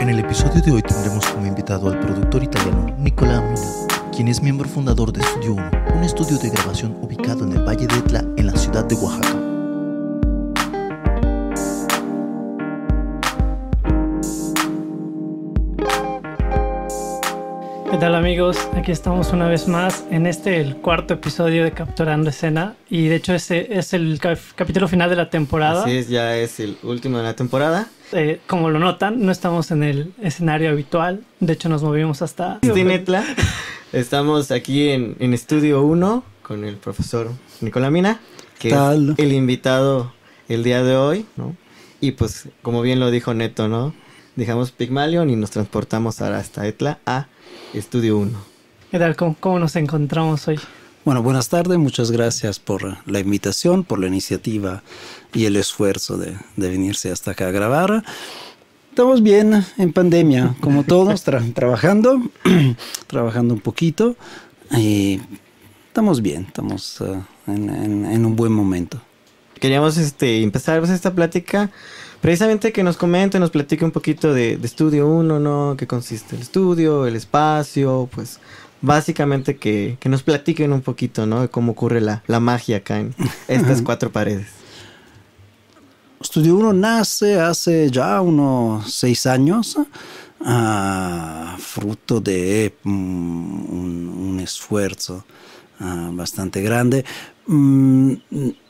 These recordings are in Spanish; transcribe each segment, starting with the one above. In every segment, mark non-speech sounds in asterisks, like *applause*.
En el episodio de hoy tendremos como invitado al productor italiano Nicola Mina, quien es miembro fundador de Studio 1, un estudio de grabación ubicado en el Valle de Etla, en la ciudad de Oaxaca. ¿Qué tal amigos? Aquí estamos una vez más en este, el cuarto episodio de Capturando Escena y de hecho ese es el ca- capítulo final de la temporada. Así es, ya es el último de la temporada. Eh, como lo notan, no estamos en el escenario habitual, de hecho nos movimos hasta... *laughs* Estamos aquí en, en Estudio 1 con el profesor Nicolás Mina, que Tal. es el invitado el día de hoy, ¿no? Y pues, como bien lo dijo Neto, ¿no? Dejamos Pygmalion y nos transportamos ahora hasta Etla a Estudio 1. ¿Qué tal? ¿Cómo, cómo nos encontramos hoy? Bueno, buenas tardes, muchas gracias por la invitación, por la iniciativa y el esfuerzo de, de venirse hasta acá a grabar. Estamos bien en pandemia, como todos, tra- *laughs* trabajando, *clears throat* trabajando un poquito y estamos bien, estamos eh, en, en- en un buen momento. Queríamos este, empezar pues, esta plática precisamente que nos comente, nos platique un poquito de, de Estudio 1, ¿no? ¿Qué consiste el estudio, el espacio? Pues básicamente que, que nos platiquen un poquito, ¿no? De cómo ocurre la, la magia acá en estas cuatro paredes. Estudio 1 nace hace ya unos seis años, ah, fruto de mm, un, un esfuerzo ah, bastante grande. Mm,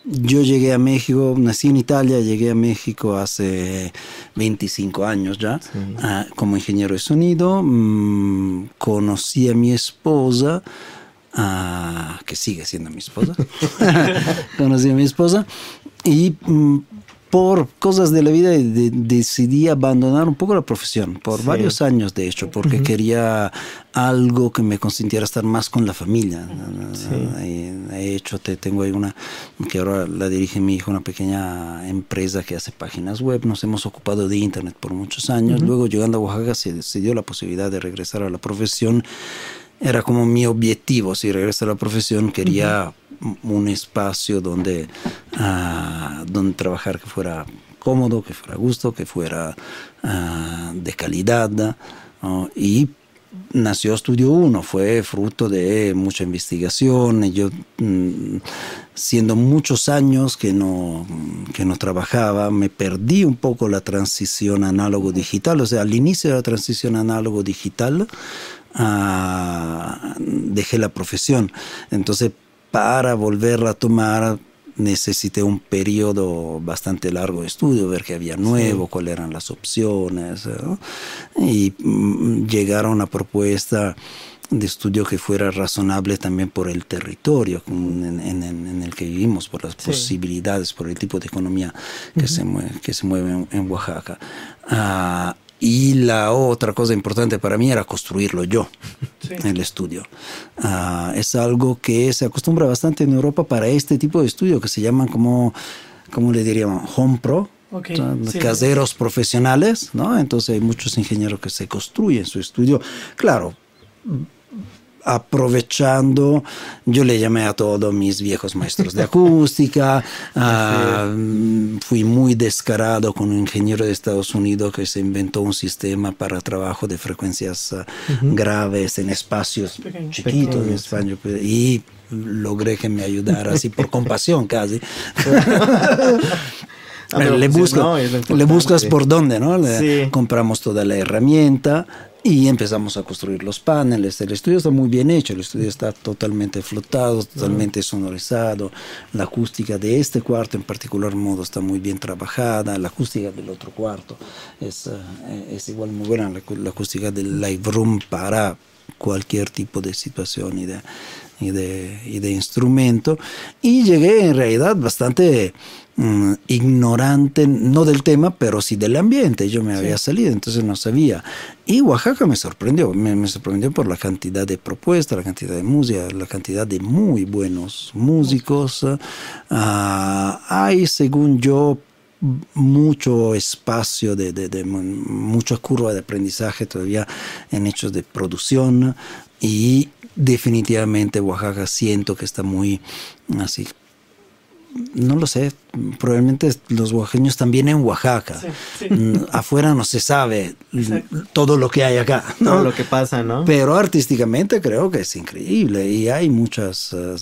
yo llegué a México, nací en Italia, llegué a México hace 25 años ya, Sí. ah, como ingeniero de sonido. Mm, conocí a mi esposa, ah, que sigue siendo mi esposa. *laughs* conocí a mi esposa y mm, por cosas de la vida de- decidí abandonar un poco la profesión, por Sí. varios años de hecho, porque quería algo que me consintiera estar más con la familia. He, he hecho, te, tengo ahí una, que ahora la dirige mi hijo, una pequeña empresa que hace páginas web, nos hemos ocupado de internet por muchos años, luego llegando a Oaxaca se, se dio la posibilidad de regresar a la profesión era como mi objetivo, si regreso a la profesión, quería un espacio donde, ah, donde trabajar que fuera cómodo, que fuera a gusto, que fuera ah, de calidad. ¿no? Y nació Estudio 1, fue fruto de mucha investigación. y Yo, mm, siendo muchos años que no, que no trabajaba, me perdí un poco la transición análogo-digital. O sea, al inicio de la transición análogo-digital, ah, dejé la profesión. Entonces, para volverla a tomar, necesité un periodo bastante largo de estudio, ver qué había nuevo, cuáles eran las opciones, ¿no? y mm, llegar a una propuesta de estudio que fuera razonable también por el territorio en, en- en- el que vivimos, por las posibilidades, por el tipo de economía que, se, mueve, que se mueve en, en Oaxaca. Ah, y la otra cosa importante para mí era construirlo yo, el estudio. Ah, es algo que se acostumbra bastante en Europa para este tipo de estudio que se llaman como, ¿cómo le diríamos? Home Pro. Ok, o sea, sí. caseros profesionales, ¿no? Entonces hay muchos ingenieros que se construyen su estudio. Claro, aprovechando, yo le llamé a todos mis viejos maestros de acústica, *laughs* ah, fui muy descarado con un ingeniero de Estados Unidos que se inventó un sistema para trabajo de frecuencias ah, graves en espacios Pequeños. chiquitos en Pequeños, España y logré que me ayudara así por *laughs* compasión casi. *laughs* Pero le, pues, buscas, no, le buscas por dónde, ¿no? Le- Sí. Compramos toda la herramienta y empezamos a construir los paneles. El estudio está muy bien hecho, el estudio está totalmente flotado, totalmente sonorizado. La acústica de este cuarto en particular modo está muy bien trabajada. La acústica del otro cuarto es, eh, es igual muy buena. La, la acústica del live room para cualquier tipo de situación y de, y de, y de instrumento. Y llegué en realidad bastante mm, ignorante, no del tema, pero sí del ambiente. Yo me había salido, entonces no sabía. Y Oaxaca me sorprendió, me, me sorprendió por la cantidad de propuestas, la cantidad de música, la cantidad de muy buenos músicos. Ah, hay, según yo, mucho espacio de, de- de mu- mucha curva de aprendizaje todavía en hechos de producción y definitivamente Oaxaca siento que está muy así no lo sé probablemente los oaxaqueños también en Oaxaca. Mm, afuera no se sabe todo lo que hay acá, ¿no? Todo lo que pasa, ¿no? Pero artísticamente creo que es increíble y hay muchas, eh,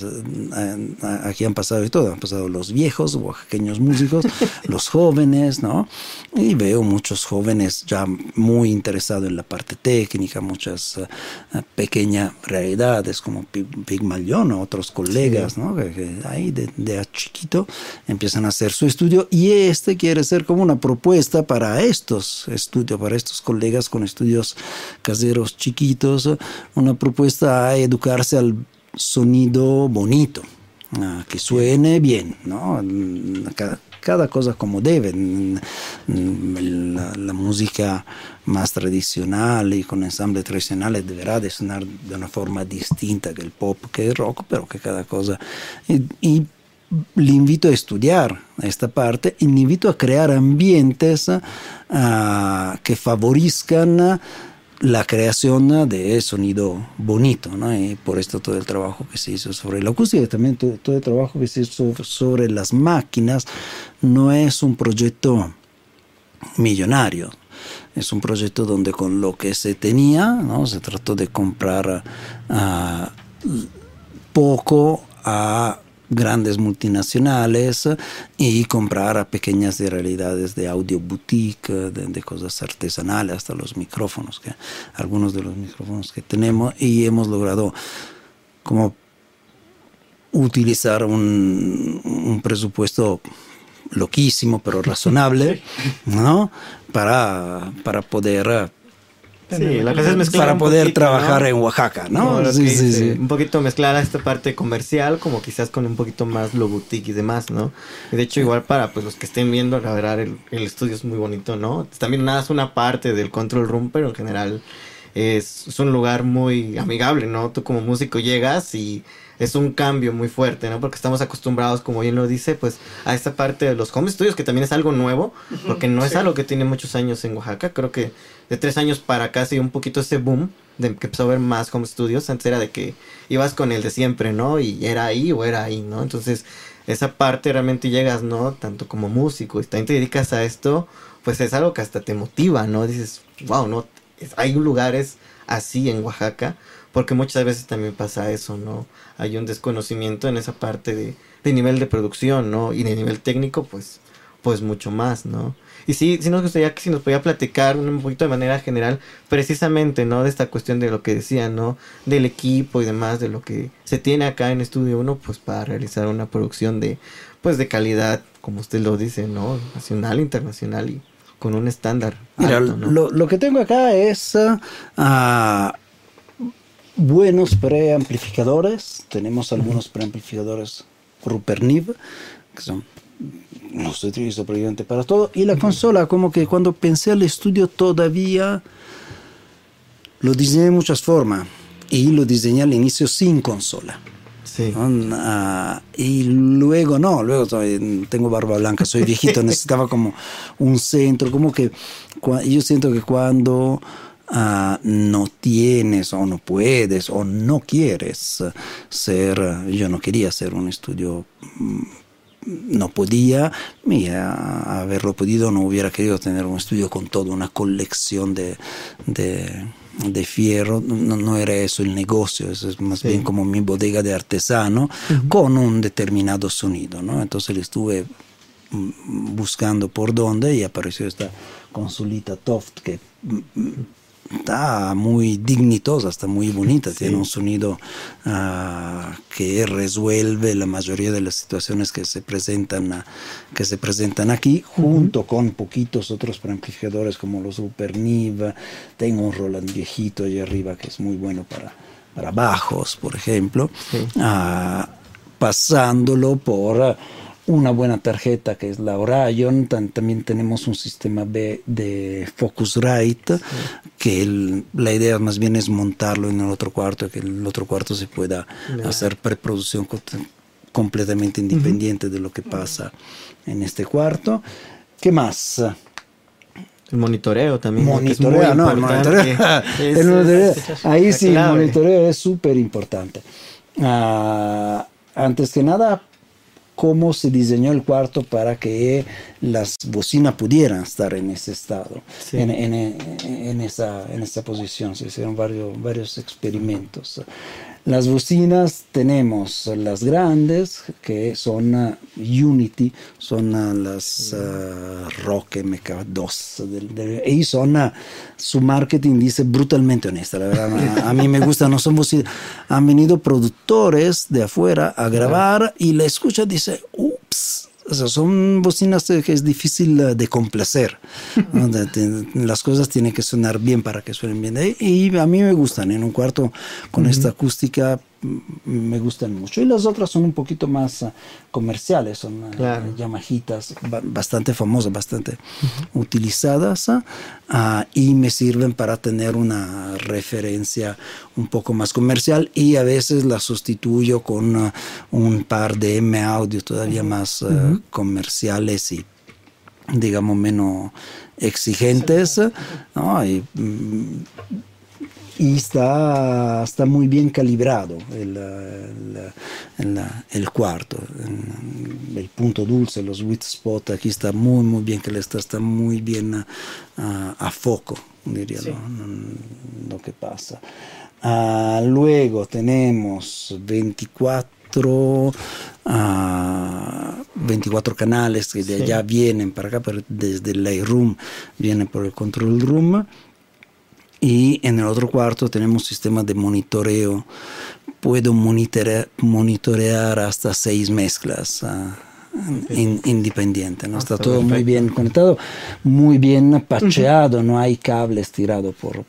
eh, aquí han pasado y todo, han pasado los viejos oaxaqueños músicos, *laughs* los jóvenes, ¿no? Y veo muchos jóvenes ya muy interesados en la parte técnica, muchas eh, pequeñas realidades como Pigmalión o otros colegas, ¿no? Que, ahí de, de chiquito empiezan a hacer su estudio y este quiere ser como una propuesta para estos estudios, para estos colegas con estudios caseros chiquitos, una propuesta a educarse al sonido bonito, que suene bien, ¿no? Cada, cosa como debe. La, música más tradicional y con ensambles tradicionales deberá de sonar de una forma distinta que el pop, que el rock, pero que cada cosa... y le invito a estudiar esta parte y le invito a crear ambientes ah, que favorezcan la creación de sonido bonito, ¿no? Y por esto todo el trabajo que se hizo sobre la acústica y también todo, el trabajo que se hizo sobre las máquinas no es un proyecto millonario, es un proyecto donde con lo que se tenía. Se trató de comprar ah, poco a grandes multinacionales y comprar a pequeñas realidades de audio boutique, de, cosas artesanales, hasta los micrófonos, que algunos de los micrófonos que tenemos y hemos logrado como utilizar un, un presupuesto loquísimo pero razonable, *laughs* ¿no? Para, para poder Sí, la cosa es mezclar para poder trabajar en Oaxaca, ¿no? Sí, sí, sí, Un poquito mezclar a esta parte comercial, como quizás con un poquito más lo boutique y demás, ¿no? Y de hecho, igual para pues los que estén viendo, la verdad, el, estudio es muy bonito, ¿no? También nada es una parte del control room, pero en general es, es un lugar muy amigable, ¿no? Tú como músico llegas y es un cambio muy fuerte, ¿no? Porque estamos acostumbrados, como bien lo dice, pues a esta parte de los home studios, que también es algo nuevo, porque no es algo que tiene muchos años en Oaxaca. Creo que de tres años para acá sí un poquito ese boom de que empezó a ver más home studios. Antes era de que ibas con el de siempre, ¿no? Y era ahí o era ahí, ¿no? Entonces, esa parte realmente llegas, ¿no? Tanto como músico y también te dedicas a esto, pues es algo que hasta te motiva, ¿no? Dices, wow, ¿no? hay lugares así en Oaxaca porque muchas veces también pasa eso, ¿no? Hay un desconocimiento en esa parte de, de nivel de producción, ¿no? Y de nivel técnico, pues, pues mucho más, ¿no? Y sí, sí nos gustaría que si nos podía platicar un poquito de manera general, precisamente, ¿no? De esta cuestión de lo que decía, ¿no? Del equipo y demás, de lo que se tiene acá en Estudio 1, pues para realizar una producción de, pues de calidad, como usted lo dice, ¿no? Nacional, internacional y con un estándar. Mira, lo, lo, que tengo acá es... Uh, buenos preamplificadores. Tenemos algunos preamplificadores Ruperniv, que son los utilizo prácticamente para todo. Y la consola, como que cuando pensé al estudio todavía lo diseñé de muchas formas. Y lo diseñé al inicio sin consola. Sí. Ah, y luego no, luego tengo barba blanca, soy viejito, *laughs* necesitaba como un centro, como que yo siento que cuando Ah, no tienes o no puedes o no quieres ser, yo no quería ser un estudio, mm, no podía, y haberlo podido no hubiera querido tener un estudio con toda una colección de, de fierro, no, era eso el negocio, es más bien como mi bodega de artesano con un determinado sonido, ¿no? Entonces le estuve mm, buscando por dónde y apareció esta consolita Toft que mm, está muy dignitosa, está muy bonita, tiene un sonido ah, que resuelve la mayoría de las situaciones que se presentan, que se presentan aquí, junto con poquitos otros amplificadores como los Super Niva, tengo un Roland viejito allá arriba que es muy bueno para, para bajos, por ejemplo, ah, pasándolo por una buena tarjeta que es la Orion, también tenemos un sistema B de Focusrite, que la idea más bien es montarlo en el otro cuarto, que el otro cuarto se pueda hacer preproducción completamente independiente de lo que pasa en este cuarto. ¿Qué más? El monitoreo también. Monitoreo, no, el monitoreo. *laughs* ahí sí, el monitoreo es súper importante. Ah, antes que nada, cómo se diseñó el cuarto para que las bocinas pudieran estar en ese estado, en, en, esa, en esa posición. Se hicieron varios, varios experimentos. Las bocinas tenemos las grandes, que son uh, Unity, son uh, las uh, Rock MK2, y son, su marketing dice brutalmente honesta, la verdad, a, mí me gusta, no son bocinas. Han venido productores de afuera a grabar y la escucha dice, ups, o sea, son bocinas que es difícil de complacer. Las cosas tienen que sonar bien para que suenen bien. Y a mí me gustan en un cuarto con esta acústica me gustan mucho. Y las otras son un poquito más ah, comerciales, son uh, claro. Yamahitas bastante famosas, bastante utilizadas ah, y me sirven para tener una referencia un poco más comercial y a veces las sustituyo con un par de M audio todavía más comerciales y digamos menos exigentes. ¿no? Y, mm, y está, está muy bien calibrado el, el, el, cuarto. El punto dulce, los sweet spot, aquí está muy, muy bien, que está, está muy bien a, a, foco, diría lo, que pasa. Ah, luego tenemos 24 24 ah, canales que de allá vienen para acá, pero desde el Lightroom vienen por el control room y en el otro cuarto tenemos sistema de monitoreo. Puedo monitorear, hasta seis mezclas. Uh, independiente, ¿no? Está todo muy bien conectado, muy bien pacheado, no hay cables tirados por,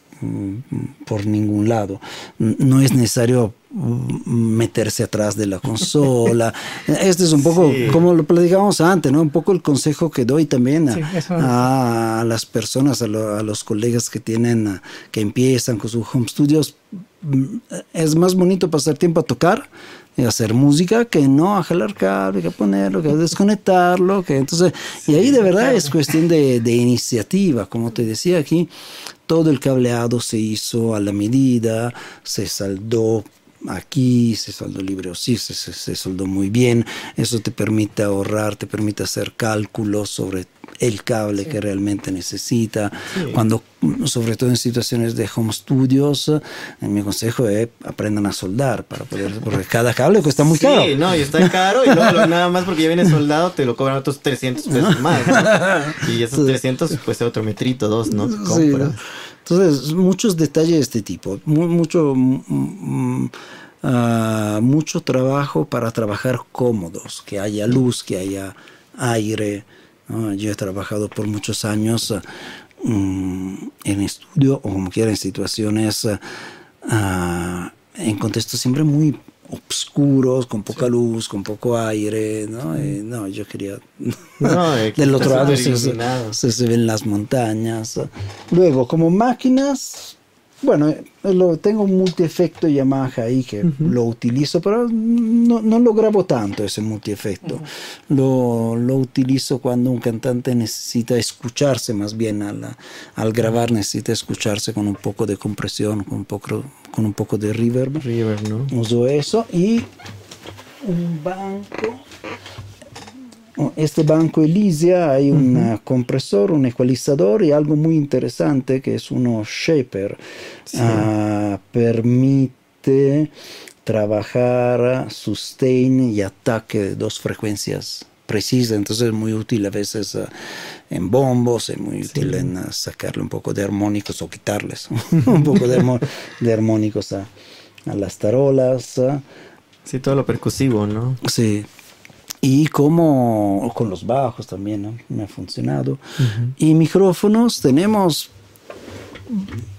por ningún lado. No es necesario meterse atrás de la consola. *laughs* Este es un poco, como lo platicábamos antes, ¿no? Un poco el consejo que doy también a, las personas, a, los colegas que tienen, que empiezan con sus home studios. Es más bonito pasar tiempo a tocar y hacer música que no a jalar cable, que ponerlo, que desconectarlo, que entonces, y ahí de verdad es cuestión de, de iniciativa, como te decía aquí, todo el cableado se hizo a la medida, se saldó aquí, se saldó libre o sí, se, se, soldó muy bien, eso te permite ahorrar, te permite hacer cálculos sobre el cable que realmente necesita. Cuando, sobre todo en situaciones de home studios, eh, mi consejo es aprendan a soldar para poder, porque cada cable cuesta muy caro. Sí, no, y está caro y luego nada más porque ya viene soldado te lo cobran otros 300 pesos más. *laughs* Y esos 300 pues otro metrito, dos, ¿no? Entonces, muchos detalles de este tipo, mucho, uh, mucho trabajo para trabajar cómodos, que haya luz, que haya aire. Yo he trabajado por muchos años mm, en estudio o como quiera en situaciones, uh, en contextos siempre muy oscuros, con poca luz, con poco aire, ¿no? no, yo quería... *laughs* Del otro lado se, se, ven las montañas. Luego, como máquinas, bueno, lo, tengo un multiefecto Yamaha ahí que lo utilizo, pero no, no, lo grabo tanto ese multiefecto. lo, lo, utilizo cuando un cantante necesita escucharse más bien al, al grabar, necesita escucharse con un poco de compresión, con un poco, con un poco de reverb. Reverb, ¿no? Uso eso y un banco este banco Elysia hay un compresor, un ecualizador y algo muy interesante que es uno shaper. Ah, permite trabajar sustain y ataque de dos frecuencias precisas, entonces es muy útil a veces ah, en bombos, es muy útil en ah, sacarle un poco de armónicos o quitarles *laughs* un poco de, de armónicos a, a, las tarolas. Sí, todo lo percusivo, ¿no? Sí y como con los bajos también me ha funcionado. Y micrófonos tenemos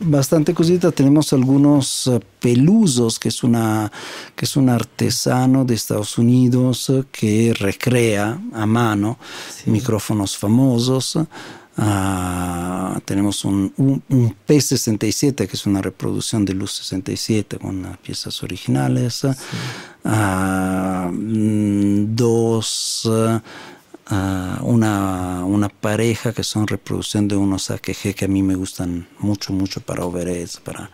bastante cosita. Tenemos algunos uh, pelusos, que es, una, que es un artesano de Estados Unidos uh, que recrea a mano micrófonos famosos. Uh, tenemos un, un, P67 que es una reproducción de Luz 67 con piezas originales. Ah, mm, dos, ah, una, una, pareja que son reproducción de unos AKG que a mí me gustan mucho, mucho para overheads, para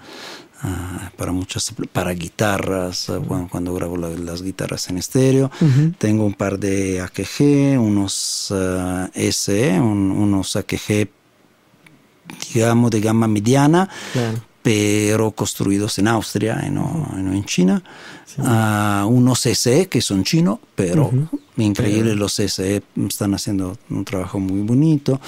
ah, para muchas, para guitarras, ah, cuando, cuando grabo la- las guitarras en estéreo. Tengo un par de AKG, unos ah, SE, un- unos AKG, digamos, de gama mediana, Claro. pero construidos en Austria y no, y no en China. Unos SE que son chinos, pero increíble, los SE están haciendo un trabajo muy bonito.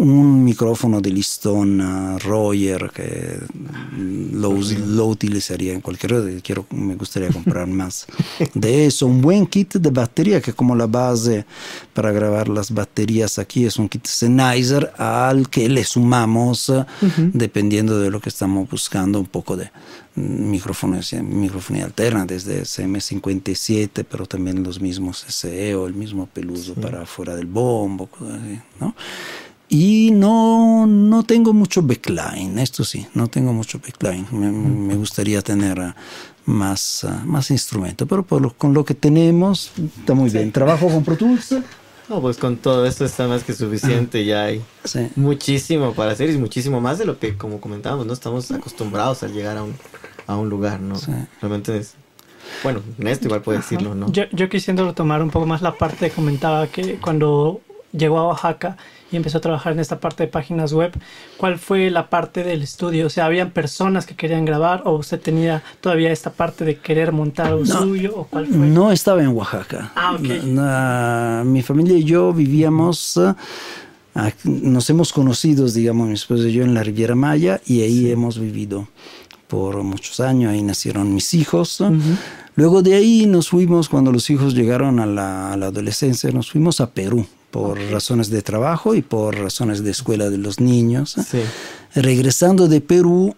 Un micrófono de listón ah, Royer que mm, lo, lo utilizaría en cualquier red. Quiero, me gustaría comprar más de eso. Un buen kit de batería que como la base para grabar las baterías aquí es un kit Sennheiser al que le sumamos ah, dependiendo de lo que estamos buscando un poco de mm, micrófonos, microfonía alterna desde CM57 pero también los mismos SE o el mismo peludo para fuera del bombo ¿no? Y no, no tengo mucho backline, esto sí, no tengo mucho backline. Me, me gustaría tener ah, más, ah, más instrumentos, pero por lo- con lo que tenemos está muy bien. Trabajo con Pro Tools. No, pues con todo esto está más que suficiente, ya hay Sí. muchísimo para hacer y muchísimo más de lo que, como comentábamos, no estamos acostumbrados al llegar a un, a un lugar, ¿no? Sí. Realmente es, bueno, Néstor igual puede decirlo, ¿no? Yo, yo quisiendo retomar un poco más la parte que comentaba que cuando llegó a Oaxaca y empezó a trabajar en esta parte de páginas web, ¿cuál fue la parte del estudio? O sea, ¿habían personas que querían grabar o usted tenía todavía esta parte de querer montar No. suyo o cuál fue? No estaba en Oaxaca. Ah, ok. Na- mi familia y yo vivíamos, ac- nos hemos conocido, digamos, mi esposa y yo en la Riviera Maya y ahí hemos vivido por muchos años. Ahí nacieron mis hijos. Luego de ahí nos fuimos, cuando los hijos llegaron a la, a la adolescencia, nos fuimos a Perú por razones de trabajo y por razones de escuela de los niños. Sí. Regresando de Perú,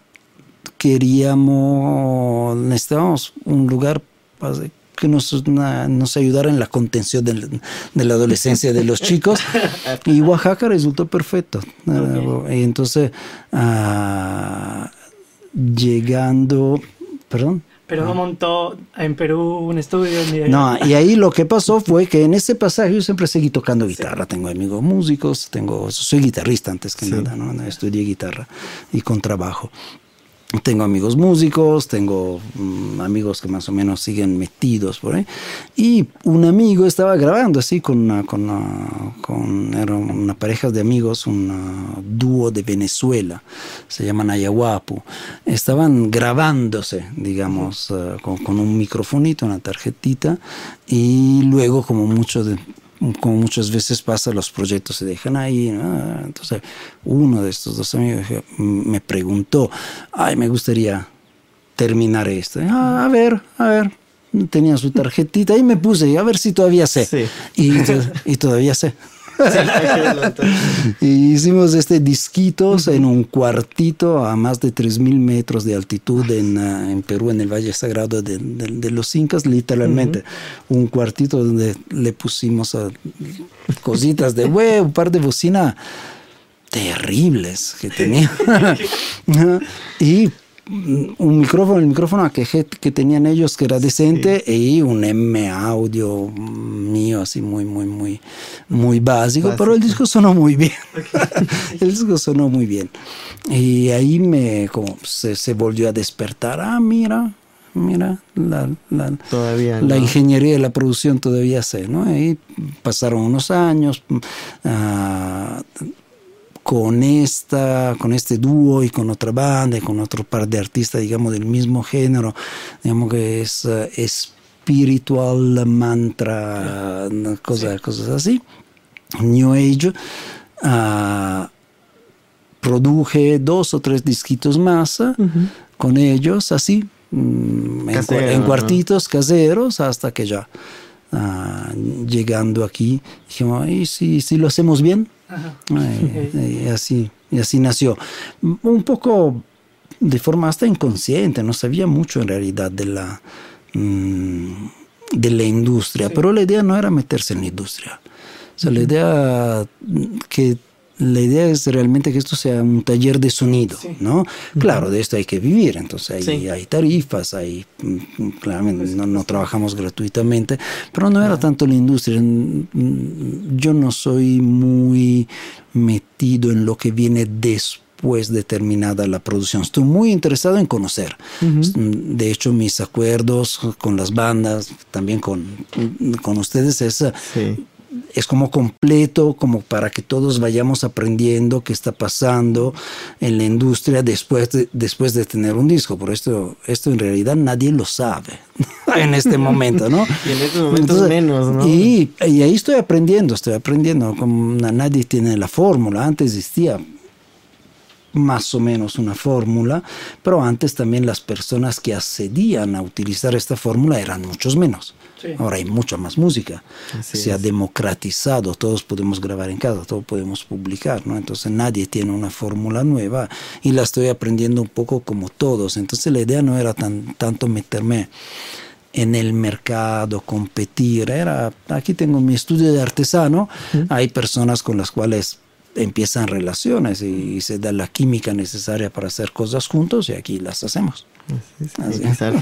queríamos, necesitábamos un lugar para que nos, na- nos ayudara en la contención de la adolescencia de los chicos. *laughs* Y Oaxaca resultó perfecto. Y entonces, ah, llegando, perdón. Pero no montó en Perú un estudio ni No, y ahí lo que pasó fue que en ese pasaje yo siempre seguí tocando guitarra. Tengo amigos músicos, tengo, soy guitarrista antes que nada, ¿no? Estudié guitarra y contrabajo. Tengo amigos músicos, tengo mm, amigos que más o menos siguen metidos por ahí. Y un amigo estaba grabando así con una, con una, con, era pareja de amigos, un ah, dúo de Venezuela, se llaman Ayahuapu. Estaban grabándose, digamos, ah, con, con un microfonito, una tarjetita, y luego como mucho de, como muchas veces pasa, los proyectos se dejan ahí. ¿no? Entonces, uno de estos dos amigos dije, me preguntó, ay, me gustaría terminar esto. Ah, a ver, a ver. Tenía su tarjetita y me puse, a ver si todavía sé. Sí. Y, y todavía sé. *laughs* y hicimos este disquitos en un cuartito a más de 3.000 metros de altitud en, ah, en Perú, en el Valle Sagrado de, de- de los Incas, literalmente. Un cuartito donde le pusimos ah, cositas de huevo, un par de bocinas terribles que tenía. *laughs* *laughs* y un micrófono, el micrófono que, que tenían ellos que era decente y un M audio mío así muy, muy, muy, muy básico, pero el disco sonó muy bien. *laughs* *laughs* el disco sonó muy bien. Y ahí me, como se, se volvió a despertar, ah, mira, mira, la, la, Todavía la no. ingeniería de la producción todavía sé, ¿no? Ahí pasaron unos años ah, con esta, con este dúo y con otra banda y con otro par de artistas, digamos, del mismo género, digamos que es eh, espiritual, mantra, cosas, cosas así, New Age. ah, produje dos o tres disquitos más eh, con ellos, así, mm, en, en ¿no? cuartitos caseros, hasta que ya ah, llegando aquí, dijimos, ¿y si, si lo hacemos bien? Ay, y así, y así nació. Un poco de forma hasta inconsciente, no sabía mucho en realidad de la, mm, de la industria, pero la idea no era meterse en la industria. O sea, la idea que la idea es realmente que esto sea un taller de sonido, ¿no? Claro, de esto hay que vivir, entonces hay, Sí. hay tarifas, hay, mm, claramente no, no trabajamos gratuitamente, pero no era tanto la industria. Yo no soy muy metido en lo que viene después después de terminada la producción. Estoy muy interesado en conocer. De hecho, mis acuerdos con las bandas, también con, con ustedes, es es como completo, como para que todos vayamos aprendiendo qué está pasando en la industria después de, después de tener un disco. Por esto, esto en realidad nadie lo sabe *laughs* en este momento, ¿no? y en estos momentos menos, ¿no? Y, y, ahí estoy aprendiendo, estoy aprendiendo. Como nadie tiene la fórmula. Antes existía más o menos una fórmula, pero antes también las personas que accedían a utilizar esta fórmula eran muchos menos. Ahora hay mucha más música. Se ha democratizado, todos podemos grabar en casa, todos podemos publicar, ¿no? Entonces nadie tiene una fórmula nueva y la estoy aprendiendo un poco como todos. Entonces la idea no era tan, tanto meterme en el mercado, competir. Era, aquí tengo mi estudio de artesano, hay personas con las cuales empiezan relaciones y, se da la química necesaria para hacer cosas juntos y aquí las hacemos.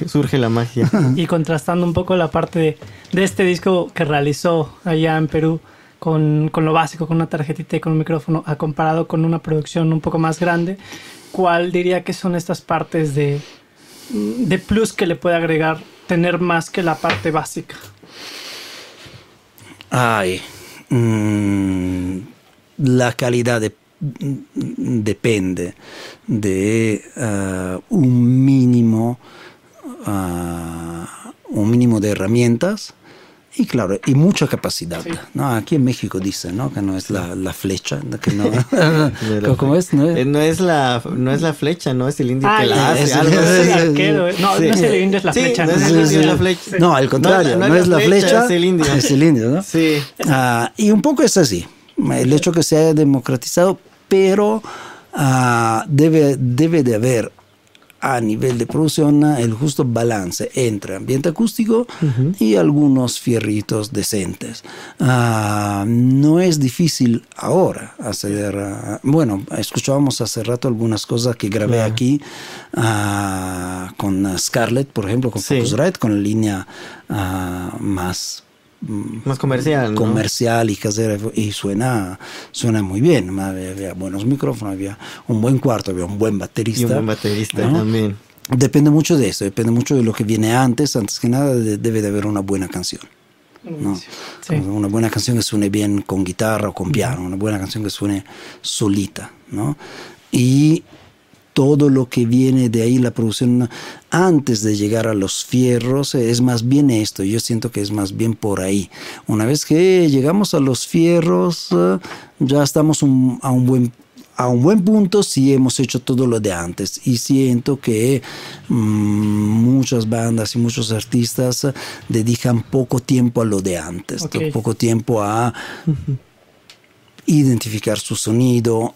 Surge la magia. *laughs* Y contrastando un poco la parte de, este disco que realizó allá en Perú con, con, lo básico, con una tarjetita y con un micrófono, a comparado con una producción un poco más grande, ¿cuál diría que son estas partes de, de plus que le puede agregar tener más que la parte básica? Ay, mmm, la calidad depende de uh, un mínimo uh, un mínimo de herramientas y claro, y mucha capacidad. ¿no? Aquí en México dicen ¿no? que no es la, la flecha, que no, *laughs* *laughs* ¿cómo es? No, es? Eh, no es la no es la flecha, no es el indio que la hace. Es, algo es, el arquero. No, no es el indio, es la flecha. No, es el la flecha. no, al contrario, no, es la flecha, es el indio. *laughs* Es el indio, ¿no? Sí. Uh, y un poco es así el hecho que se haya democratizado, pero uh, debe, debe de haber a nivel de producción el justo balance entre ambiente acústico uh -huh. y algunos fierritos decentes. Uh, no es difícil ahora a... Bueno, escuchábamos hace rato algunas cosas que grabé aquí uh, con Scarlett, por ejemplo, con sí. Focusrite, con la línea más más comercial comercial ¿no? y casera y suena suena muy bien había, había, buenos micrófonos había un buen cuarto había un buen baterista y un buen baterista ¿no? también depende mucho de eso depende mucho de lo que viene antes antes que nada de, debe de haber una buena canción ¿no? Sí. una buena canción que suene bien con guitarra o con piano una buena canción que suene solita ¿no? y todo lo que viene de ahí, la producción antes de llegar a los fierros, es más bien esto, yo siento que es más bien por ahí. Una vez que llegamos a los fierros, ya estamos un, a un buen a un buen punto si hemos hecho todo lo de antes y siento que mmm, muchas bandas y muchos artistas dedican poco tiempo a lo de antes, okay. poco tiempo a uh -huh. identificar su sonido,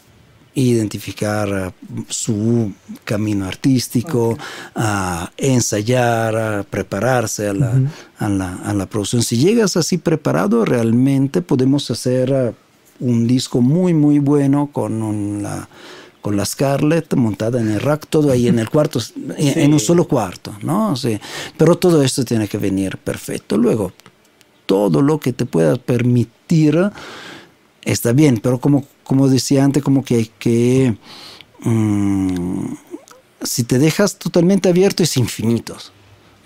identificar su camino artístico, okay. a ensayar, a prepararse a la, uh -huh. a, la, a la, producción. Si llegas así preparado, realmente podemos hacer un disco muy, muy bueno con un, la, con la Scarlett montada en el rack, todo ahí en el cuarto, *laughs* sí. en, un solo cuarto, ¿no? Sí. Pero todo esto tiene que venir perfecto. Luego, todo lo que te pueda permitir está bien, pero como como decía antes, como que hay que... Um, si te dejas totalmente abierto es infinito.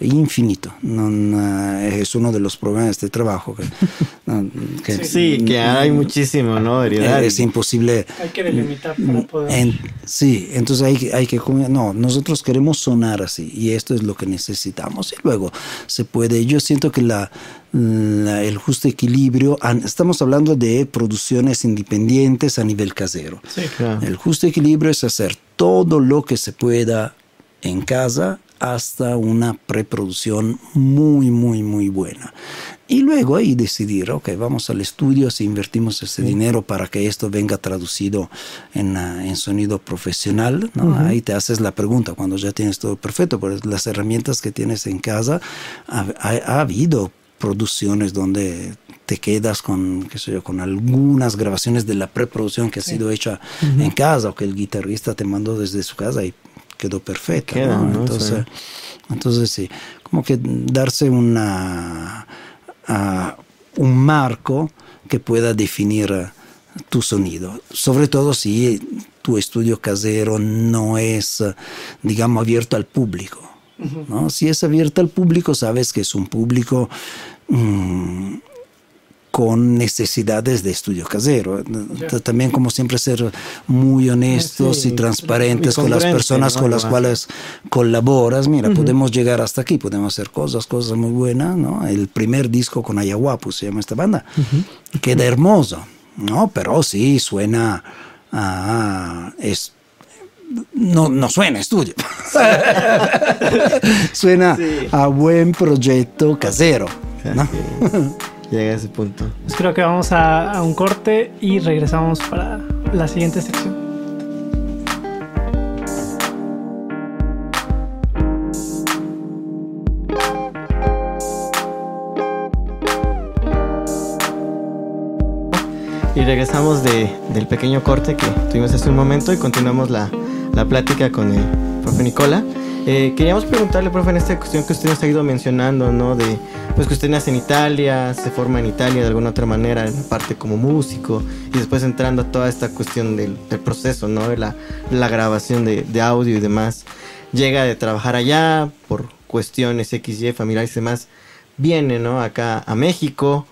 Infinito. No, no, es uno de los problemas de este trabajo. Que, *laughs* no, que, sí, que hay muchísimo, ¿no? Heredar. Es imposible. Hay que delimitar para poder. En, sí, entonces hay, hay que. No, nosotros queremos sonar así y esto es lo que necesitamos. Y luego se puede. Yo siento que la, la, el justo equilibrio, estamos hablando de producciones independientes a nivel casero. Sí, claro. El justo equilibrio es hacer todo lo que se pueda en casa hasta una preproducción muy, muy, muy buena. Y luego ahí decidir, ok, vamos al estudio, si invertimos ese sí. dinero para que esto venga traducido en, uh, en sonido profesional, ¿no? uh -huh. ahí te haces la pregunta cuando ya tienes todo perfecto, pero las herramientas que tienes en casa, ha, ha, ha habido producciones donde te quedas con, qué sé yo, con algunas grabaciones de la preproducción que ha sido hecha uh -huh. en casa o que el guitarrista te mandó desde su casa y quedó perfecta. Queda, ¿no? ¿no? Entonces, sí. entonces, sí, como que darse una, uh, un marco que pueda definir tu sonido, sobre todo si tu estudio casero no es, digamos, abierto al público. ¿no? Si es abierto al público, sabes que es un público mm, con necesidades de estudio casero. También como siempre ser muy honestos y transparentes con las personas con las cuales colaboras. Mira, podemos llegar hasta aquí, podemos hacer cosas, cosas muy buenas, ¿no? El primer disco con Ayahuapu se llama esta banda. Queda hermoso, ¿no? Pero sí, suena a... es, no, no suena estudio. *laughs* suena a buen proyecto casero. ¿no? Llega a ese punto. Pues creo que vamos a, un corte y regresamos para la siguiente sección. Y regresamos de, del pequeño corte que tuvimos hace un momento y continuamos la, la plática con el profe Nicola. Eh, queríamos preguntarle, profe, en esta cuestión que usted nos ha ido mencionando, ¿no? De pues que usted nace en Italia, se forma en Italia de alguna otra manera, en parte como músico, y después entrando a toda esta cuestión del, proceso, ¿no? De la, grabación de, de, audio y demás. Llega de trabajar allá por cuestiones XY, familiares y demás. Viene, ¿no? Acá a México.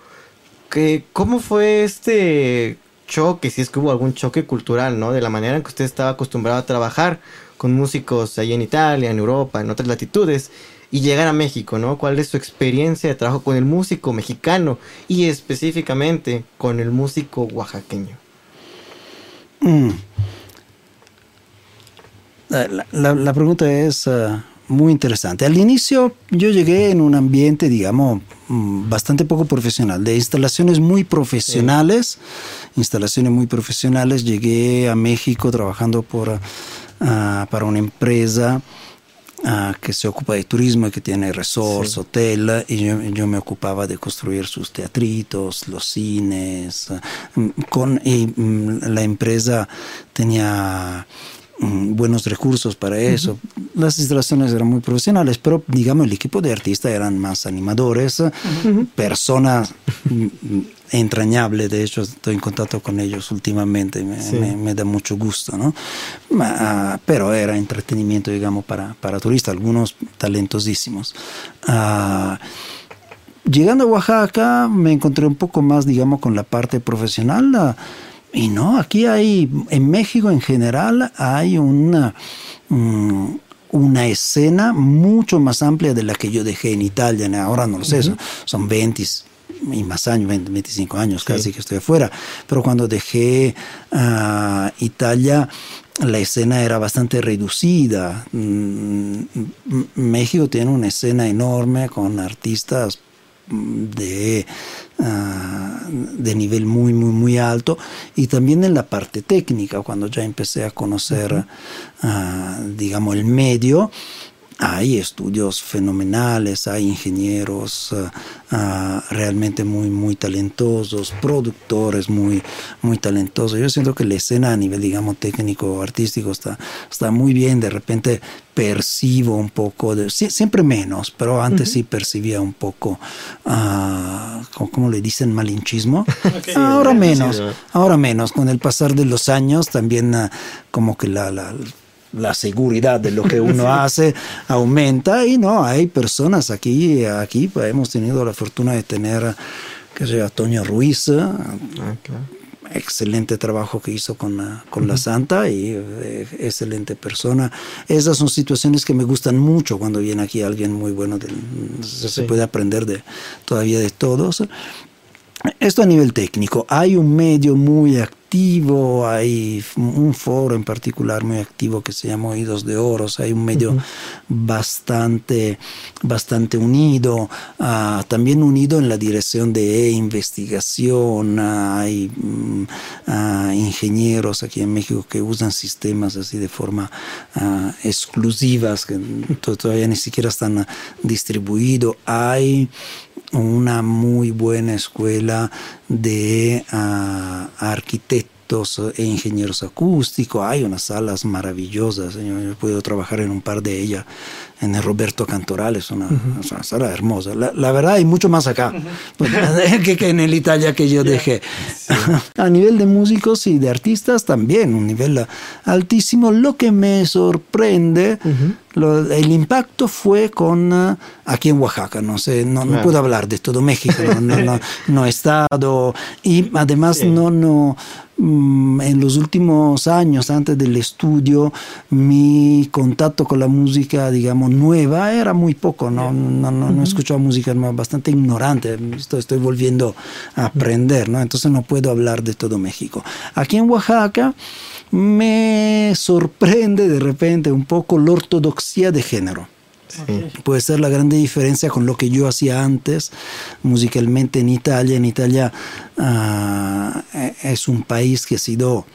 ¿Qué, ¿Cómo fue este choque, si es que hubo algún choque cultural, ¿no? De la manera en que usted estaba acostumbrado a trabajar con músicos ahí en Italia, en Europa, en otras latitudes, y llegar a México, ¿no? ¿Cuál es su experiencia de trabajo con el músico mexicano y específicamente con el músico oaxaqueño? Mm. La, pregunta es uh, muy interesante. Al inicio yo llegué en un ambiente, digamos, mm, bastante poco profesional, de instalaciones muy profesionales, instalaciones muy profesionales. Llegué a México trabajando por, uh, para una empresa Ah, que se ocupa de turismo y que tiene resorts, hotel, y yo, me ocupaba de construir sus teatritos, los cines, ah, con, y mm, la empresa tenía mm, buenos recursos para eso. Las instalaciones eran muy profesionales, pero digamos el equipo de artistas eran más animadores, personas mm, entrañable, de hecho estoy en contacto con ellos últimamente, me, da mucho gusto, ¿no? Ah, pero era entretenimiento, digamos, para, para turistas, algunos talentosísimos. Ah, llegando a Oaxaca me encontré un poco más, digamos, con la parte profesional. Y no, aquí hay, en México en general, hay una, mm, una escena mucho más amplia de la que yo dejé en Italia. Ahora no lo sé, son 20, y más años, 20, 25 años casi que estoy afuera. Pero cuando dejé uh, Italia, la escena era bastante reducida. Mm, México tiene una escena enorme con artistas de, ah, de nivel muy, muy, muy alto y también en la parte técnica, cuando ya empecé a conocer, ah, digamos, el medio, hay estudios fenomenales, hay ingenieros uh, uh, realmente muy, muy talentosos, productores muy, muy talentosos. Yo siento que la escena a nivel, digamos, técnico, artístico está, está muy bien. De repente percibo un poco, de, siempre menos, pero antes sí percibía un poco, uh, ¿cómo le dicen? Malinchismo. *laughs* ahora menos, ahora menos. Con el pasar de los años también como que la, la la seguridad de lo que *laughs* uno hace aumenta y no, hay personas aquí, aquí hemos tenido la fortuna de tener, que sea Toño Ruiz, ah, excelente trabajo que hizo con, la, con la Santa y eh, excelente persona. Esas son situaciones que me gustan mucho cuando viene aquí alguien muy bueno, se puede aprender de, todavía de todos. Esto a nivel técnico. Hay un medio muy activo, hay un foro en particular muy activo que se llama Oídos de Oros, hay un medio bastante, bastante unido, ah, también unido en la dirección de investigación, hay mm, ah, ingenieros aquí en México que usan sistemas así de forma uh, exclusivas, que todavía ni siquiera están distribuidos, hay una muy buena escuela de arquitectos arquitectos e ingenieros acústicos, hay unas salas maravillosas, yo, he podido trabajar en un par de ellas, en el Roberto Cantoral, es una, sala hermosa. La, verdad hay mucho más acá *laughs* que, que, en el Italia que yo dejé. *laughs* A nivel de músicos y de artistas también, un nivel altísimo. Lo que me sorprende el impacto fue con eh, aquí en Oaxaca, no sé, no, puedo hablar de todo México, no, he estado. Y además no, no, mm, en los últimos años antes del estudio mi contacto con la música, digamos, nueva era muy poco, no, no, no, no he escuchado música nueva, bastante ignorante, estoy, estoy volviendo a aprender, ¿no? entonces no puedo hablar de todo México. Aquí en Oaxaca, me sorprende de repente un poco la ortodoxia de género. Puede ser la grande diferencia con lo que yo hacía antes musicalmente en Italia. En Italia ah, e-, es un país que ha sido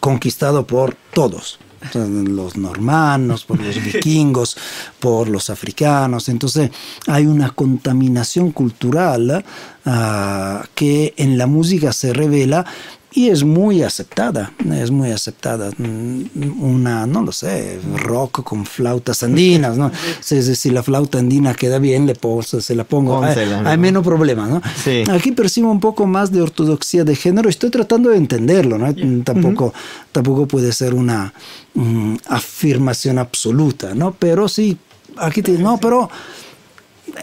conquistado por todos. los normanos, por los *laughs* vikingos, por los africanos. Entonces hay una contaminación cultural ah, que en la música se revela y es muy aceptada, es muy aceptada. Mm, una, no lo sé, rock con flautas andinas, ¿no? Si, si la flauta andina queda bien, le pongo, se la pongo, hay, menos problema, ¿no? Aquí percibo un poco más de ortodoxia de género, estoy tratando de entenderlo, ¿no? Tampoco, tampoco puede ser una mm, afirmación absoluta, ¿no? Pero sí, aquí te no, pero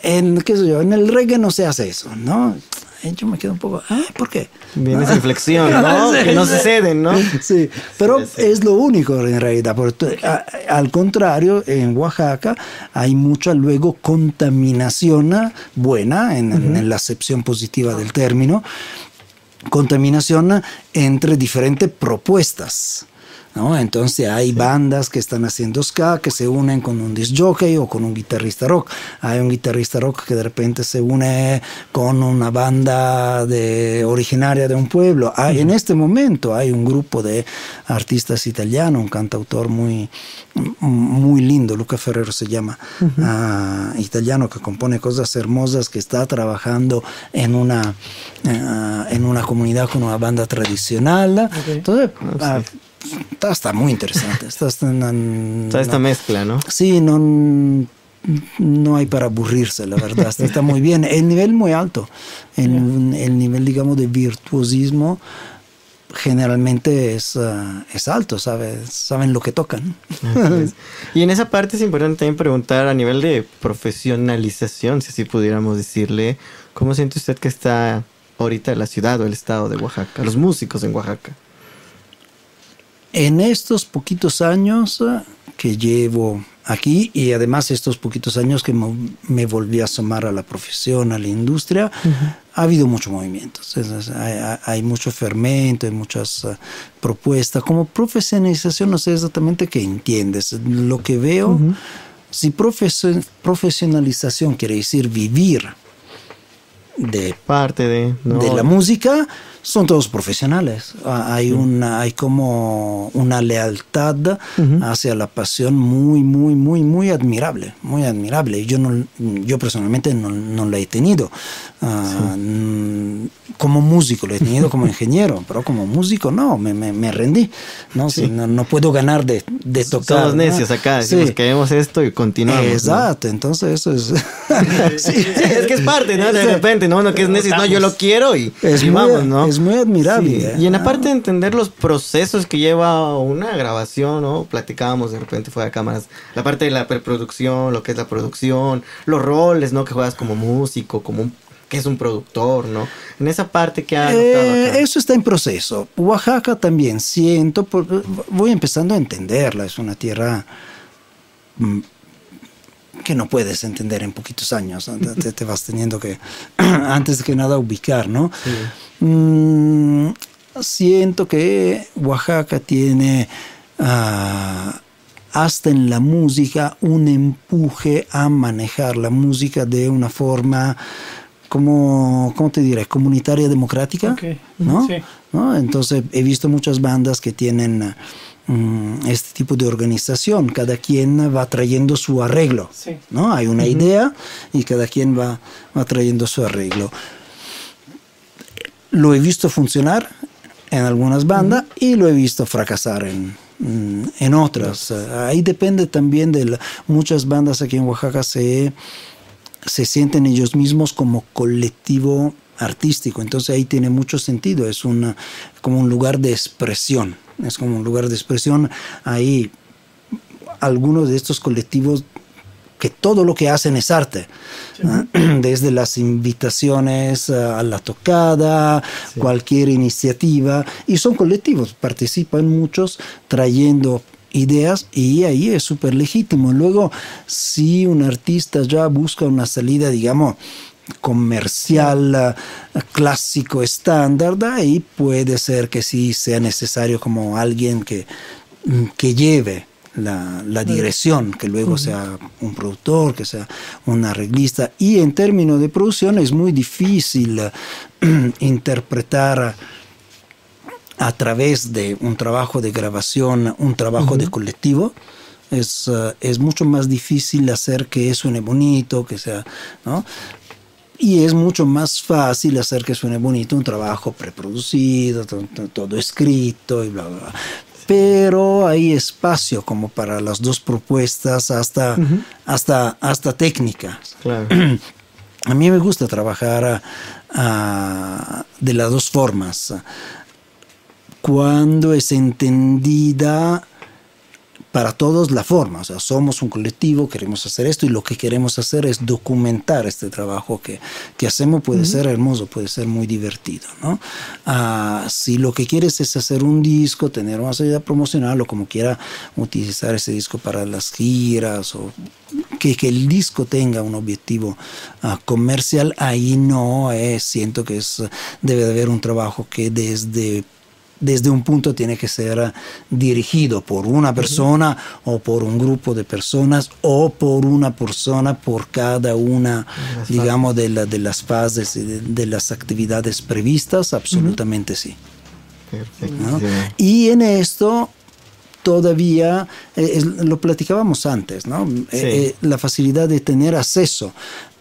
en, qué sé yo, en el reggae no se hace eso, ¿no? Yo me quedo un poco, ¿ah? ¿Por qué? Viene esa inflexión, ¿no? *laughs* que no se ceden, ¿no? Sí, pero es lo único en realidad. Porque, al contrario, en Oaxaca hay mucha luego contaminación buena, en, en la acepción positiva del término, contaminación entre diferentes propuestas. Entonces hay bandas que están haciendo ska que se unen con un disc jockey o con un guitarrista rock. Hay un guitarrista rock que de repente se une con una banda de, originaria de un pueblo. Hay, En este momento hay un grupo de artistas italianos, un cantautor muy, muy lindo, Luca Ferrero se llama, ah, italiano que compone cosas hermosas, que está trabajando en una, ah, en una comunidad con una banda tradicional. Entonces, ah, está, muy interesante. Está, esta mezcla, ¿no? Sí, no, no hay para aburrirse, la verdad. Está muy bien. El nivel muy alto. El, el nivel, digamos, de virtuosismo generalmente es, ah, es alto, ¿sabes? saben lo que tocan. y en esa parte es importante también preguntar a nivel de profesionalización, si así pudiéramos decirle, ¿cómo siente usted que está ahorita la ciudad o el estado de Oaxaca, los músicos en Oaxaca? En estos poquitos años eh, que llevo aquí y además estos poquitos años que me volví a asomar a la profesión, a la industria, ha habido mucho movimiento. hay, mucho fermento, hay muchas eh, propuestas. Como profesionalización no sé exactamente qué entiendes. Lo que veo, si profesionalización quiere decir vivir de parte de, de la música, son todos profesionales. Ah, hay, una, hay como una lealtad hacia la pasión muy, muy, muy, muy admirable, muy admirable. Yo, no, yo personalmente no, no la he tenido. Ah, mm, como músico, lo he tenido como *laughs* ingeniero, pero como músico no, me, me, rendí. ¿no? no, puedo ganar de, de tocar. Somos necios acá, decimos que vemos esto y continuamos. Exacto, entonces eso es... *laughs* es que es parte, ¿no? De repente, ¿no? que es necio, no, yo lo quiero y, es vamos, ¿no? Es muy admirable. Y en la parte de entender los procesos que lleva una grabación, ¿no? Platicábamos de repente fuera de cámaras, la parte de la preproducción, lo que es la producción, los roles, ¿no? Que juegas como músico, como un que es un productor, ¿no? En esa parte que ha eh, Eso está en proceso. Oaxaca también siento, voy empezando a entenderla, es una tierra mm, que no puedes entender en poquitos años, te, vas teniendo que, *clears throat* antes que nada, ubicar, ¿no? Mm, siento que Oaxaca tiene... Ah, hasta en la música un empuje a manejar la música de una forma como, ¿cómo te diré? Comunitaria democrática, ¿no? ¿no? Entonces he visto muchas bandas que tienen este tipo de organización, cada quien va trayendo su arreglo, ¿no? Hay una idea y cada quien va, va trayendo su arreglo. Lo he visto funcionar en algunas bandas y lo he visto fracasar en, mm, en otras. Ahí depende también de muchas bandas aquí en Oaxaca se, se sienten ellos mismos como colectivo artístico, entonces ahí tiene mucho sentido, es una, como un lugar de expresión, es como un lugar de expresión, ahí algunos de estos colectivos que todo lo que hacen es arte, *clears throat* desde las invitaciones a la tocada, cualquier iniciativa, y son colectivos, participan muchos trayendo ideas y ahí es súper legítimo. Luego, si un artista ya busca una salida, digamos, comercial clásico estándar, ahí puede ser que sí sea necesario como alguien que, que lleve la, dirección, que luego sea un productor, que sea un arreglista. Y en términos de producción es muy difícil *clears throat* interpretar a través de un trabajo de grabación, un trabajo de colectivo. Es, eh, es, mucho más difícil hacer que suene bonito, que sea, ¿no? Y es mucho más fácil hacer que suene bonito un trabajo preproducido, todo, escrito y bla, bla, bla pero hay espacio como para las dos propuestas hasta, hasta, hasta técnicas. *clears throat* A mí me gusta trabajar de las dos formas. Cuando es entendida para todos la forma. O sea, somos un colectivo, queremos hacer esto y lo que queremos hacer es documentar este trabajo que, que hacemos. Puede ser hermoso, puede ser muy divertido. ¿no? Ah, si lo que quieres es hacer un disco, tener una salida promocional o como quiera utilizar ese disco para las giras o que, que el disco tenga un objetivo ah, comercial, ahí no es, siento que es, debe de haber un trabajo que desde desde un punto tiene que ser dirigido por una persona o por un grupo de personas o por una persona por cada una, digamos, de, de, las fases de, las actividades previstas, absolutamente sí. Y en esto todavía, eh, lo platicábamos antes, ¿no? Eh, eh, la facilidad de tener acceso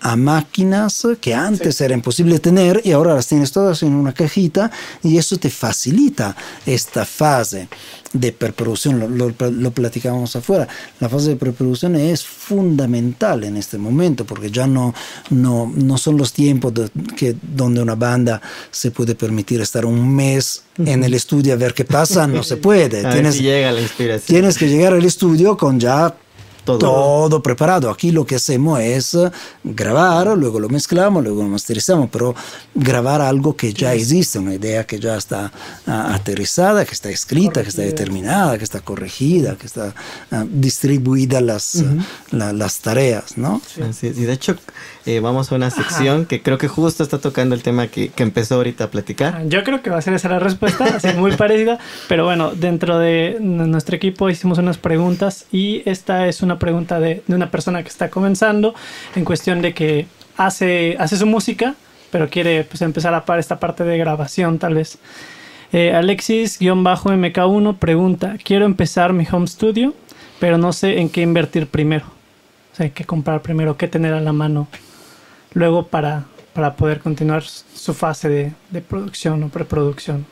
a máquinas que antes era imposible tener y ahora las tienes todas en una cajita y eso te facilita esta fase de preproducción, lo, lo, platicábamos afuera, la fase de preproducción es fundamental en este momento porque ya no, no, no son los tiempos que, donde una banda se puede permitir estar un mes en el estudio a ver qué pasa, no se puede. *laughs* tienes, llega la inspiración. tienes que llegar al estudio con ya todo. preparado. Aquí lo que hacemos es grabar, luego lo mezclamos, luego lo masterizamos, pero grabar algo que ya existe, una idea que ya está ah, aterrizada, que está escrita, que está determinada, que está corregida, que está uh, distribuida las, las tareas, ¿no? Sí. Y de hecho, eh, vamos a una sección que creo que justo está tocando el tema que, que, empezó ahorita a platicar. Yo creo que va a ser esa la respuesta, así muy *laughs* parecida, pero bueno, dentro de nuestro equipo hicimos unas preguntas y esta es una pregunta de, una persona que está comenzando en cuestión de que hace, hace su música, pero quiere pues, empezar a par esta parte de grabación tal vez. Eh, Alexis-MK1 pregunta, quiero empezar mi home studio, pero no sé en qué invertir primero. O sea, qué comprar primero, qué tener a la mano luego para, para poder continuar su fase de, de producción o preproducción.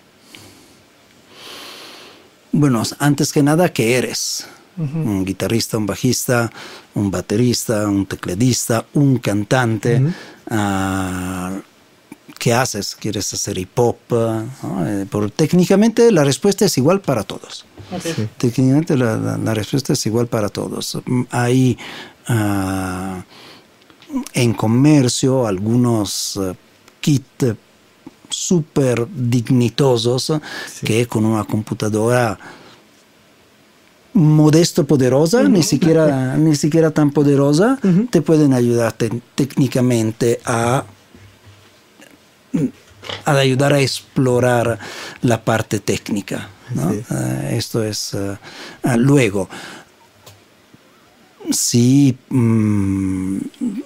Bueno, antes que nada, ¿qué eres? un guitarrista, un bajista, un baterista, un tecladista, un cantante. Ah, ¿Qué haces? ¿Quieres hacer hip hop? Eh, técnicamente la respuesta es igual para todos. Técnicamente la, respuesta es igual para todos. Hay ah, en comercio algunos uh, kits súper dignitosos que con una computadora modesto poderosa, ni, siquiera, *laughs* ni siquiera tan poderosa, te pueden ayudar técnicamente a, a ayudar a explorar la parte técnica. Eh, esto es eh, ah, luego. Si, mm,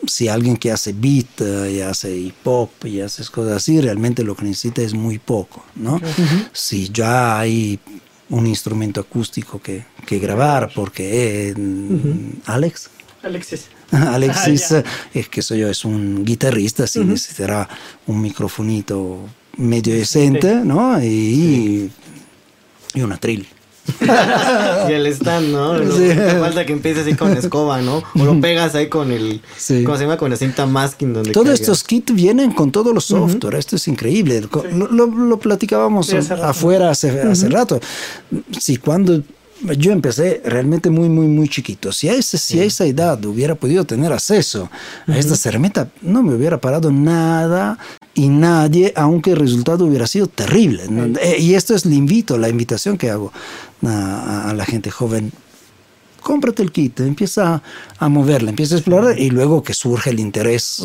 si alguien que hace beat eh, y hace hip hop y hace cosas así, realmente lo que necesita es muy poco, ¿no? Si ya hay un instrumento acústico que, que grabar, porque Alex. Alexis. *laughs* Alexis, ah, es que soy yo, es un guitarrista, si necesitará un microfonito medio decente, ¿no? Y, y una trill. *laughs* y el stand, ¿no? Sí. Te falta que empieces ahí con escoba, ¿no? O lo pegas ahí con el. ¿Cómo se llama? Con la cinta masking. Donde todos estos kits vienen con todos los software. Esto es increíble. Lo, lo, platicábamos afuera hace, hace rato. Sí, cuando yo empecé realmente muy, muy, muy chiquito. Si a, ese, si a esa edad hubiera podido tener acceso a esta herramienta, no me hubiera parado nada y nadie, aunque el resultado hubiera sido terrible. Eh, y esto es el invito, la invitación que hago a, a la gente joven. Cómprate el kit, empieza a moverla, empieza a explorar y luego que surge el interés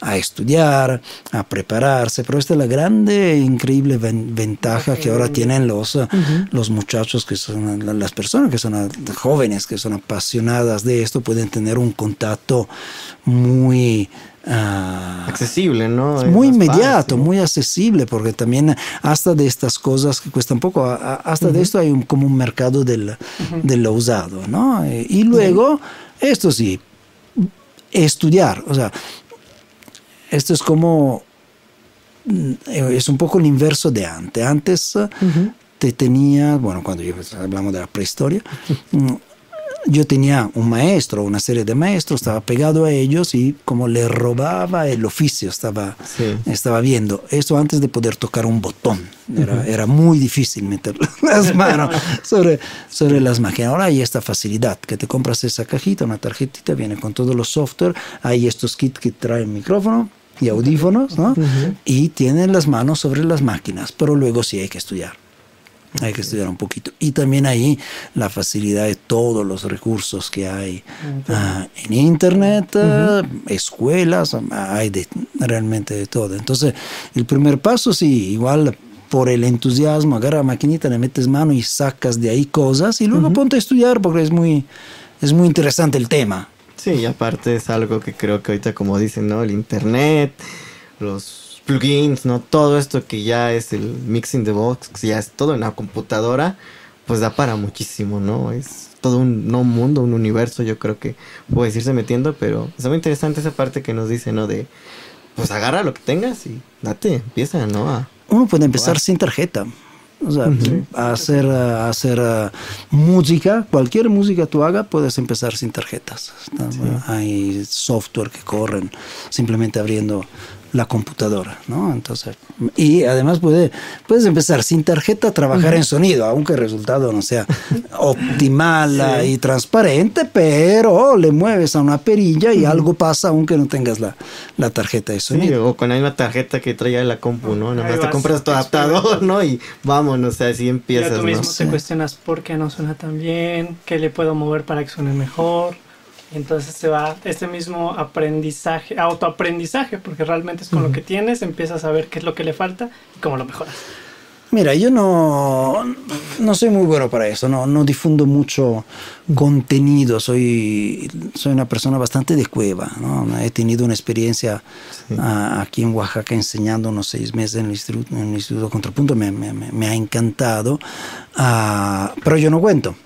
a, estudiar, a prepararse. Pero esta es la grande, increíble ventaja que ahora tienen los, los muchachos, que son las personas que son jóvenes, que son apasionadas de esto, pueden tener un contacto muy Ah, accesible, ¿no? muy inmediato, muy accesible, porque también hasta de estas cosas que cuestan poco, hasta de esto hay un, como un mercado del, lo usado, ¿no? Eh, y luego, esto sí, estudiar, o sea, esto es como, mm, es un poco el inverso de antes. Antes te tenía, bueno, cuando yo, hablamos de la prehistoria, yo tenía un maestro, una serie de maestros, estaba pegado a ellos y como le robaba el oficio, estaba, estaba viendo. Eso antes de poder tocar un botón. Era, era muy difícil meter *laughs* las manos sobre, sobre las máquinas. Ahora hay esta facilidad, que te compras esa cajita, una tarjetita, viene con todos los software, hay estos kits que traen micrófono y audífonos, ¿no? Y tienen las manos sobre las máquinas, pero luego sí hay que estudiar. Hay que estudiar un poquito. Y también ahí la facilidad de todos los recursos que hay ah, en Internet, ah, escuelas, hay de, realmente de todo. Entonces, el primer paso, sí, igual por el entusiasmo, agarra la maquinita, le metes mano y sacas de ahí cosas y luego ponte a estudiar porque es muy, es muy interesante el tema. Sí, y aparte es algo que creo que ahorita, como dicen, ¿no? El Internet, los plugins, ¿no? Todo esto que ya es el mixing the box, que ya es todo en la computadora, pues da para muchísimo, ¿no? Es todo un no mundo, un universo, yo creo que puedes irse metiendo, pero es muy interesante esa parte que nos dice, ¿no? De, pues agarra lo que tengas y date, empieza, ¿no? Uno puede empezar sin tarjeta. O sea, hacer, hacer uh, música, cualquier música tú hagas, puedes empezar sin tarjetas. Hay software que corren simplemente abriendo la computadora, ¿no? Entonces, y además puede, puedes empezar sin tarjeta a trabajar en sonido, aunque el resultado no sea *laughs* optimal y transparente, pero le mueves a una perilla y algo pasa aunque no tengas la, la tarjeta de sonido. o con la misma tarjeta que traía la compu, ¿no? Nada más te compras tu adaptador, ¿no? Y vámonos, o sea, así empiezas. Pero tú mismo te cuestionas por qué no suena tan bien, qué le puedo mover para que suene mejor. Entonces se va este mismo aprendizaje, autoaprendizaje, porque realmente es con lo que tienes, empiezas a ver qué es lo que le falta y cómo lo mejoras. Mira, yo no, no soy muy bueno para eso, no, no difundo mucho contenido, soy, soy una persona bastante de cueva, ¿no? he tenido una experiencia aquí en Oaxaca enseñando unos seis meses en el Instituto, en el instituto Contrapunto, me, me, me ha encantado, uh, pero yo no cuento.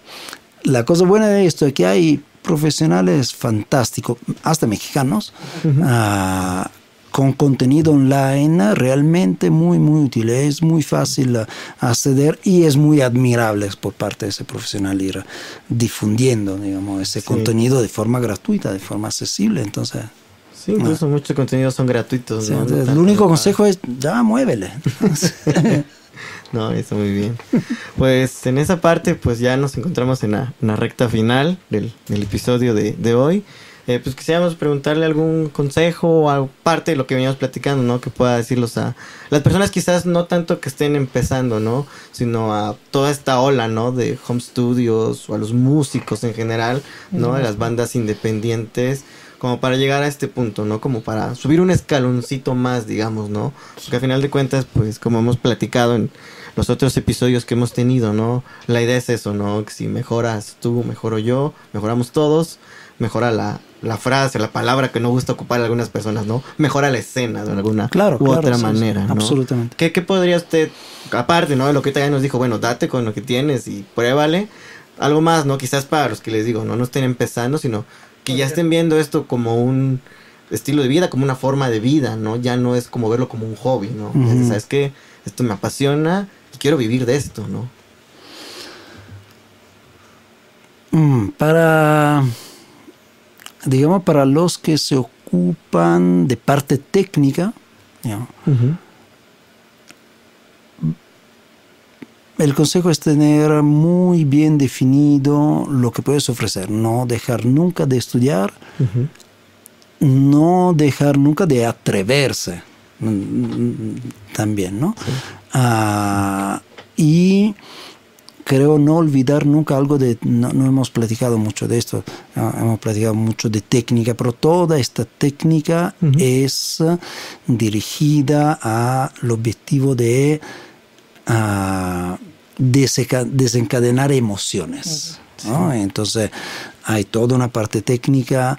La cosa buena de esto es que hay profesionales fantásticos, hasta mexicanos, ah, con contenido online realmente muy, muy útil. Es muy fácil acceder y es muy admirable por parte de ese profesional ir difundiendo, digamos, ese contenido de forma gratuita, de forma accesible. Entonces, Sí, incluso muchos contenidos son gratuitos. el único consejo es, ya muévele. *laughs* *laughs* No, está muy bien. Pues en esa parte, pues ya nos encontramos en la, recta final del, episodio de, hoy. Eh, pues quisiéramos preguntarle algún consejo o aparte de lo que veníamos platicando, ¿no? Que pueda decirlos a las personas quizás no tanto que estén empezando, ¿no? Sino a toda esta ola, ¿no? De home studios o a los músicos en general, ¿no? De las bandas independientes como para llegar a este punto, ¿no? Como para subir un escaloncito más, digamos, ¿no? Porque al final de cuentas, pues como hemos platicado en los otros episodios que hemos tenido, ¿no? La idea es eso, ¿no? Que si mejoras tú, mejoro yo, mejoramos todos, mejora la, la frase, la palabra que no gusta ocupar a algunas personas, ¿no? Mejora la escena de alguna claro, u otra manera, ¿no? Absolutamente. ¿Qué, ¿Qué, podría usted, aparte, ¿no? Lo que ya nos dijo, bueno, date con lo que tienes y pruébale. Algo más, ¿no? Quizás para los que les digo, no, no estén empezando, sino que ya estén viendo esto como un estilo de vida, como una forma de vida, ¿no? Ya no es como verlo como un hobby, ¿no? ¿Sabes qué? Esto me apasiona quiero vivir de esto, ¿no? Mm, para, digamos, para los que se ocupan de parte técnica, el consejo es tener muy bien definido lo que puedes ofrecer, no dejar nunca de estudiar, no dejar nunca de atreverse también, ¿no? Ah, y creo no olvidar nunca algo de, no, hemos platicado mucho de esto, hemos platicado mucho de técnica, pero toda esta técnica es dirigida al objetivo de uh, desencadenar emociones. Entonces hay toda una parte técnica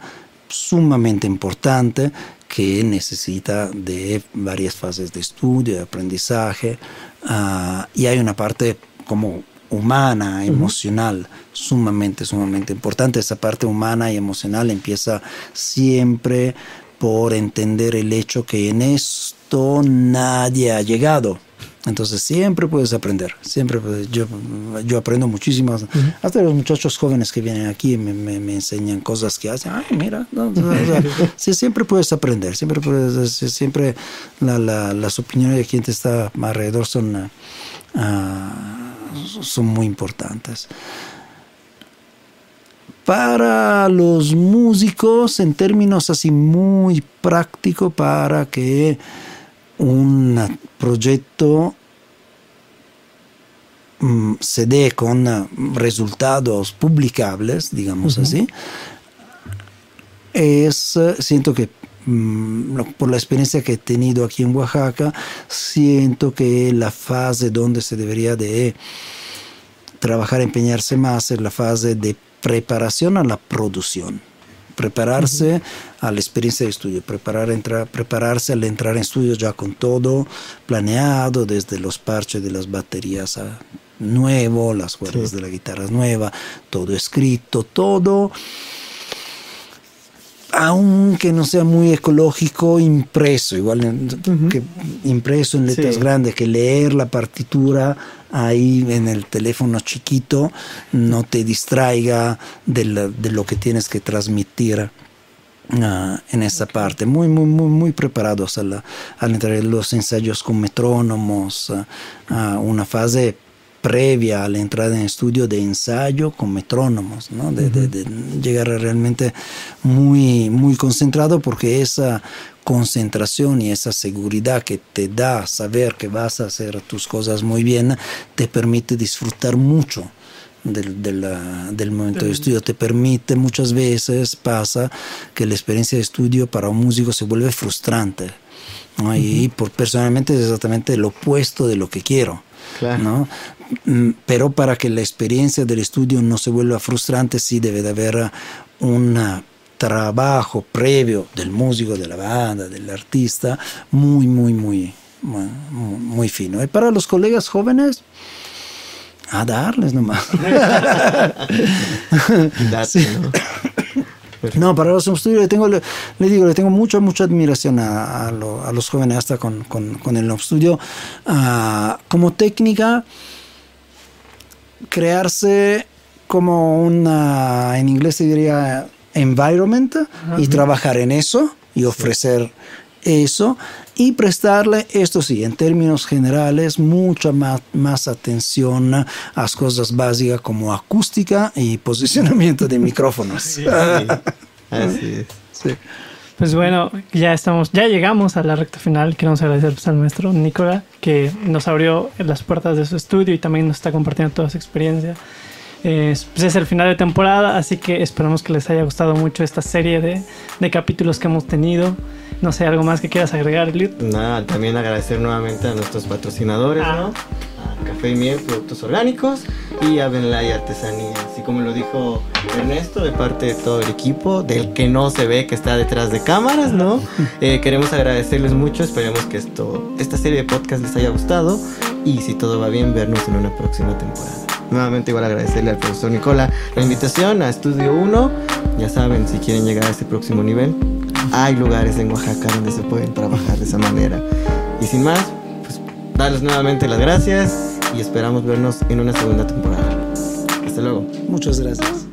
sumamente importante que necesita de varias fases de estudio, de aprendizaje, uh, y hay una parte como humana, emocional, sumamente, sumamente importante. Esa parte humana y emocional empieza siempre por entender el hecho que en esto nadie ha llegado. Entonces siempre puedes aprender, siempre yo, yo aprendo muchísimo, hasta los muchachos jóvenes que vienen aquí me, me, enseñan cosas que hacen, ay mira, *laughs* siempre puedes aprender, siempre puedes, siempre la, la, las opiniones de quien te está alrededor son... Uh, son muy importantes. Para los músicos, en términos así muy prácticos, para que un proyecto mm, se dé con resultados publicables, digamos así, es, siento que Mm, por la experiencia que he tenido aquí en Oaxaca, siento que la fase donde se debería de trabajar, empeñarse más es la fase de preparación a la producción. Prepararse a la experiencia de estudio, preparar, entrar, prepararse al entrar en estudio ya con todo planeado, desde los parches de las baterías a nuevo, las cuerdas de la guitarra nueva, todo escrito, todo aunque no sea muy ecológico, impreso, igual que impreso en letras grandes, que leer la partitura ahí en el teléfono chiquito no te distraiga de, lo que tienes que transmitir. Ah, en esa parte, muy, muy, muy, muy preparados al, entrar en los ensayos con metrónomos, uh, una fase previa a la entrada en estudio de ensayo con metrónomos, ¿no? de, de, llegar realmente muy, muy concentrado porque esa concentración y esa seguridad que te da saber que vas a hacer tus cosas muy bien te permite disfrutar mucho del, del, momento de estudio. Te permite, muchas veces pasa que la experiencia de estudio para un músico se vuelve frustrante. Y por, personalmente es exactamente lo opuesto de lo que quiero. ¿no? Mm, pero para que la experiencia del estudio no se vuelva frustrante, sí debe de haber un trabajo previo del músico, de la banda, del artista, muy, muy, muy, muy, fino. Y para los colegas jóvenes, a darles nomás. *laughs* *coughs* ¿no? para los estudios le tengo, le, digo, le tengo mucha, mucha admiración a, los jóvenes hasta con, con, el estudio. Ah, como técnica, crearse como una, en inglés se diría environment, y trabajar en eso y ofrecer eso y prestarle, esto sí, en términos generales, mucha más, más atención a las cosas básicas como acústica y *laughs* posicionamiento de micrófonos. Así es. Pues bueno, ya estamos, ya llegamos a la recta final. Queremos agradecer al maestro Nicola que nos abrió las puertas de su estudio y también nos está compartiendo toda su experiencia. pues es el final de temporada, así que esperamos que les haya gustado mucho esta serie de, de capítulos que hemos tenido. No sé, ¿algo más que quieras agregar, Eliud? Nada, también agradecer nuevamente a nuestros patrocinadores, ah. ¿no? Café y Miel, productos orgánicos y Avenlay Artesanía. Así como lo dijo Ernesto, de parte de todo el equipo, del que no se ve que está detrás de cámaras, ¿no? *laughs* Eh, queremos agradecerles mucho, esperemos que esto, esta serie de podcast les haya gustado y si todo va bien, vernos en una próxima temporada. Nuevamente igual agradecerle al profesor Nicola la invitación a Estudio 1. Ya saben, si quieren llegar a ese próximo nivel, hay lugares en Oaxaca donde se pueden trabajar de esa manera. Y sin más, pues darles nuevamente las gracias y esperamos vernos en una segunda temporada. Hasta luego. Muchas gracias.